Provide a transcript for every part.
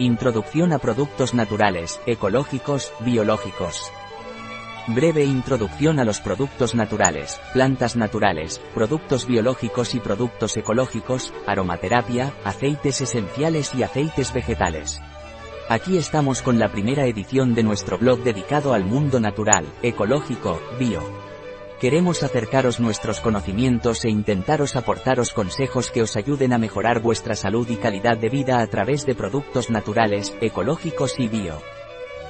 Introducción a productos naturales, ecológicos, biológicos. Breve introducción a los productos naturales, plantas naturales, productos biológicos y productos ecológicos, aromaterapia, aceites esenciales y aceites vegetales. Aquí estamos con la primera edición de nuestro blog dedicado al mundo natural, ecológico, bio. Queremos acercaros nuestros conocimientos e intentaros aportaros consejos que os ayuden a mejorar vuestra salud y calidad de vida a través de productos naturales, ecológicos y bio.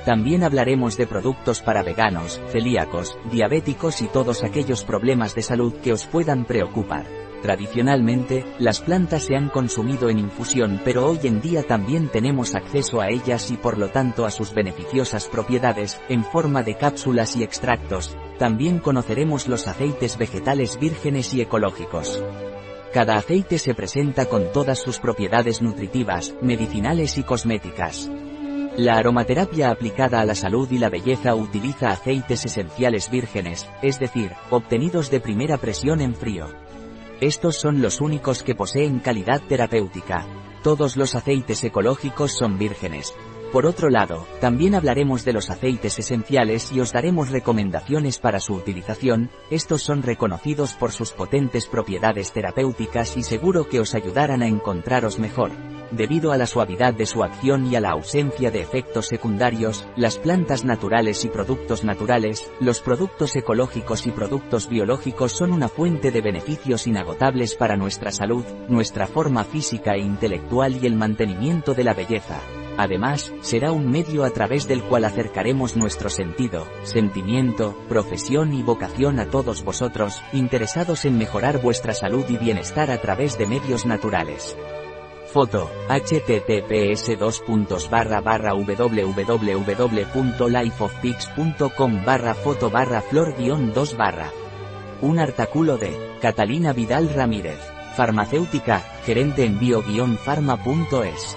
También hablaremos de productos para veganos, celíacos, diabéticos y todos aquellos problemas de salud que os puedan preocupar. Tradicionalmente, las plantas se han consumido en infusión pero hoy en día también tenemos acceso a ellas y por lo tanto a sus beneficiosas propiedades, en forma de cápsulas y extractos. También conoceremos los aceites vegetales vírgenes y ecológicos. Cada aceite se presenta con todas sus propiedades nutritivas, medicinales y cosméticas. La aromaterapia aplicada a la salud y la belleza utiliza aceites esenciales vírgenes, es decir, obtenidos de primera presión en frío. Estos son los únicos que poseen calidad terapéutica. Todos los aceites ecológicos son vírgenes. Por otro lado, también hablaremos de los aceites esenciales y os daremos recomendaciones para su utilización, estos son reconocidos por sus potentes propiedades terapéuticas y seguro que os ayudarán a encontraros mejor. Debido a la suavidad de su acción y a la ausencia de efectos secundarios, las plantas naturales y productos naturales, los productos ecológicos y productos biológicos son una fuente de beneficios inagotables para nuestra salud, nuestra forma física e intelectual y el mantenimiento de la belleza. Además, será un medio a través del cual acercaremos nuestro sentido, sentimiento, profesión y vocación a todos vosotros, interesados en mejorar vuestra salud y bienestar a través de medios naturales. Foto, https www.lifeofpics.com barra foto barra flor 2 barra. Un artículo de Catalina Vidal Ramírez, farmacéutica, gerente en bio-pharma.es.